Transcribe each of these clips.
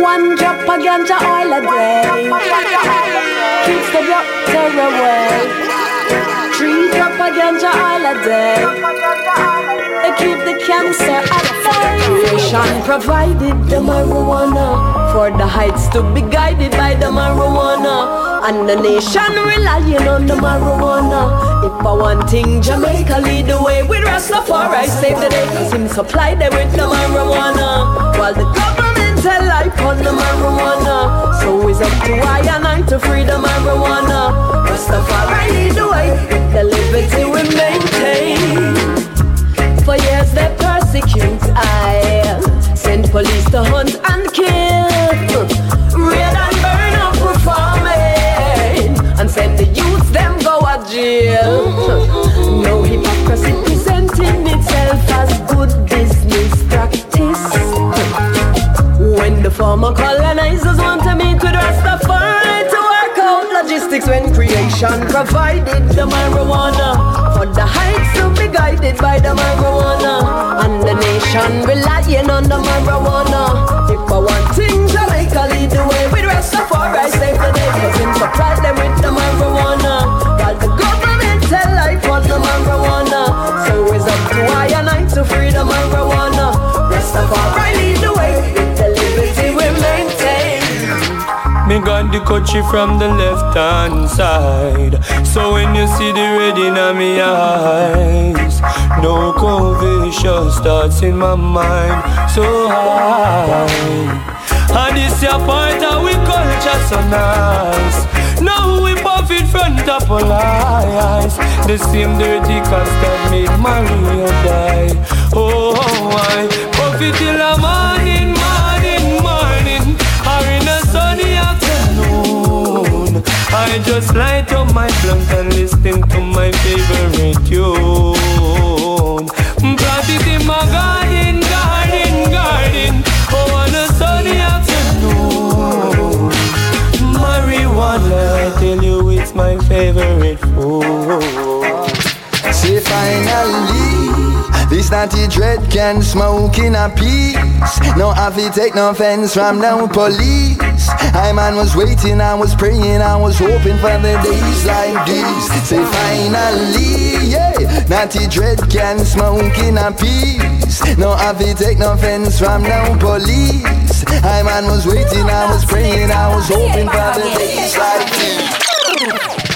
One drop of ganja oil a day keeps the doctor away. Three drop of ganja oil a day. They keep the cancer at bay. Creation provided the marijuana for the heights to be guided by the marijuana. And the nation relying on the marijuana. If I want thing, Jamaica lead the way with Rastafari save the day. Cause him supply them with the marijuana. While the government tell life on the marijuana. So it's up to I and I to free the marijuana. Rastafari lead the way the liberty we maintain. For years they persecute I Send police to hunt and kill Raid and burn up for farming And send the youths them go a jail No hypocrisy presenting itself as The former colonizers want to meet with Rastafari to work out logistics When creation provided the marijuana. For the heights to be guided by the marijuana. And the nation relying on the marijuana. If I want things, Jamaica lead the way With Rastafari save the day Cause him supply them with the marijuana. While the government tell life on the marijuana. So it's up to I and I to free the country from the left hand side. So when you see the red in my eyes, no conviction starts in my mind so high. And this your part of we culture so nice. Now we puff in front of all eyes. The same dirty cast that made Maria die. Oh, I puff it till the blunt and listen to my favorite tune. In my garden, garden, garden. Oh, on a sunny afternoon. Marijuana, I tell you, it's my favorite food. Say finally, this natty dread can smoke in a peace. No have take no offense from no police. I man was waiting, I was praying, I was hoping for the days like these. Say finally, yeah, natty dread can smoke in a peace. No have take no offense from no police. I man was waiting, I was praying, I was hoping for the days like these.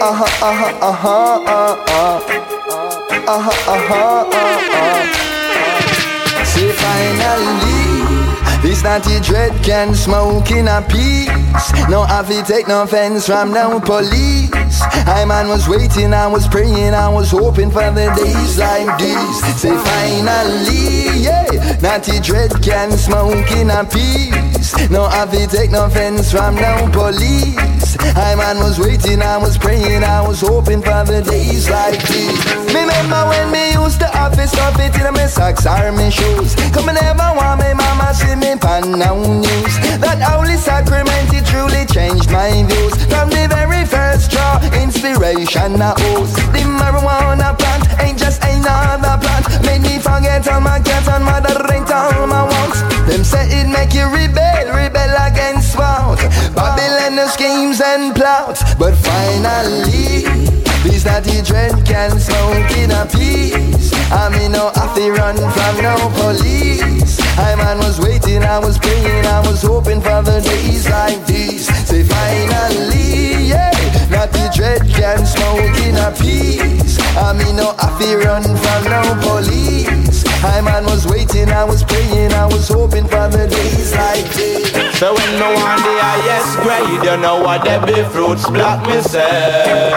Uh-huh, uh-huh, uh-huh, uh-huh, uh-huh, uh-huh, uh-huh. Say finally, this natty dread can smoke in a peace. No to take no offense from no police. I man was waiting, I was praying, I was hoping for the days like these. Say finally, yeah, natty dread can smoke in a peace. No to take no offense from no police. I man was waiting, I was praying, I was hoping for the days like these. Me remember when me used to have stuff it in my socks or my shoes. Come and never want me mama see me pan now news. That holy sacrament it truly changed my views. From the very first draw, inspiration I owes. The marijuana plant ain't just another plant. Made me forget all my cats and moderate all my wants. Them say it make you rebel, rebel against what? Babylon schemes and plots. But finally, this natty dread can smoke in a peace. I mean, no, have to run from no police. I man was waiting, I was praying, I was hoping for the days like these. Say finally, yeah, natty dread can smoke in a peace. I mean, no, have to run from no police. I man was waiting, I was praying, I was hoping for the days like this. So when no one the highest grade, you know what they be fruits black me say.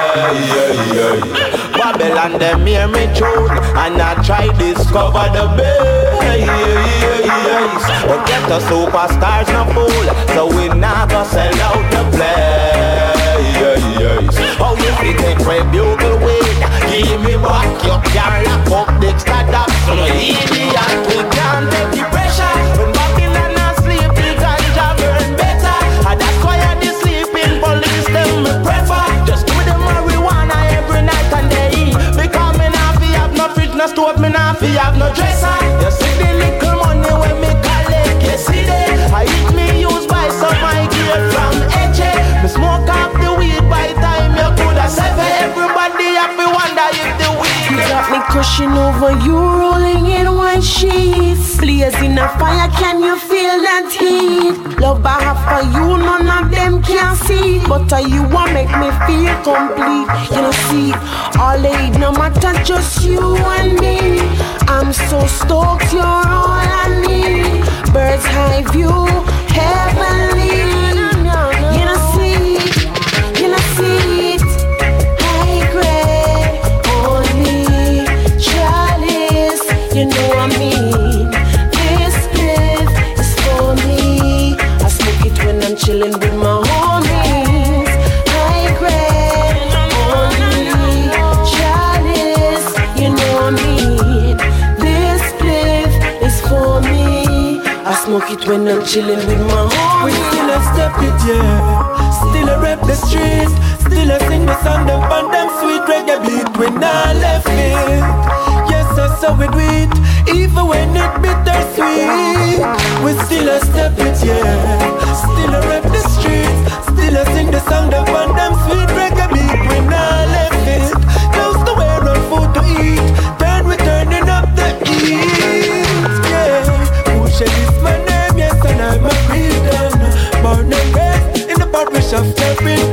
Babylon them hear me tune, and I try discover the bass. But get the superstars no fool, so we not go sell out the place. Oh, you fi take bugle wing, give me back your car, lock up the start So no idiot, we can't take the pressure. Crushing over you, rolling in one sheet. Blazing a fire, can you feel that heat? Love I have for you, none of them can see. But are you want make me feel complete? You know, see, all eight, no matter just you and me. I'm so stoked, you're all I need. Bird's eye view, heavenly. You know I mean? This is for me. I smoke it when I'm chilling with my homies. High grade, chalice. You know I mean? This is for me. I smoke it when I'm chilling with my We still a step it, yeah. Still a rep the street. Still a sing the song, them on them sweet reggae beat. We not left it. That's how we do it. Even when it bittersweet. We still a step it, yeah. Still a rep the street. Still a sing the song, them on them sweet reggae beat. We not left it. Close to wear and food to eat. Turn we turning up the heat. Yeah. Push it is my name, yes, and I'm a Christian. Born and raised in the parish of Sheridan.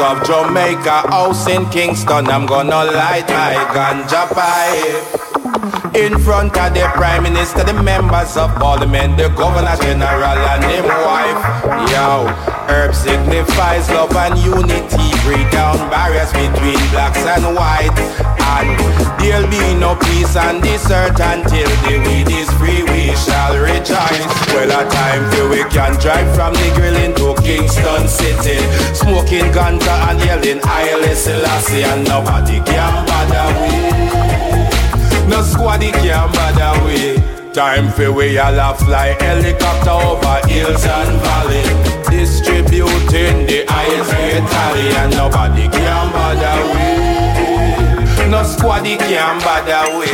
Of Jamaica House in Kingston, I'm gonna light my ganja pipe. In front of the Prime Minister, the members of Parliament, the Governor General and him wife. Yo, herb signifies love and unity, break down barriers between blacks and whites. And there'll be no peace on this earth until the weed is rejoice. Well, a time till we can drive from the grill into Kingston City, smoking ganja and yelling I Haile Selassie, and nobody can bother we. No squaddy can bother we. Time for we all a fly helicopter over hills and valley. Distributing the highest tally and nobody can bother we. No squaddy can bother we.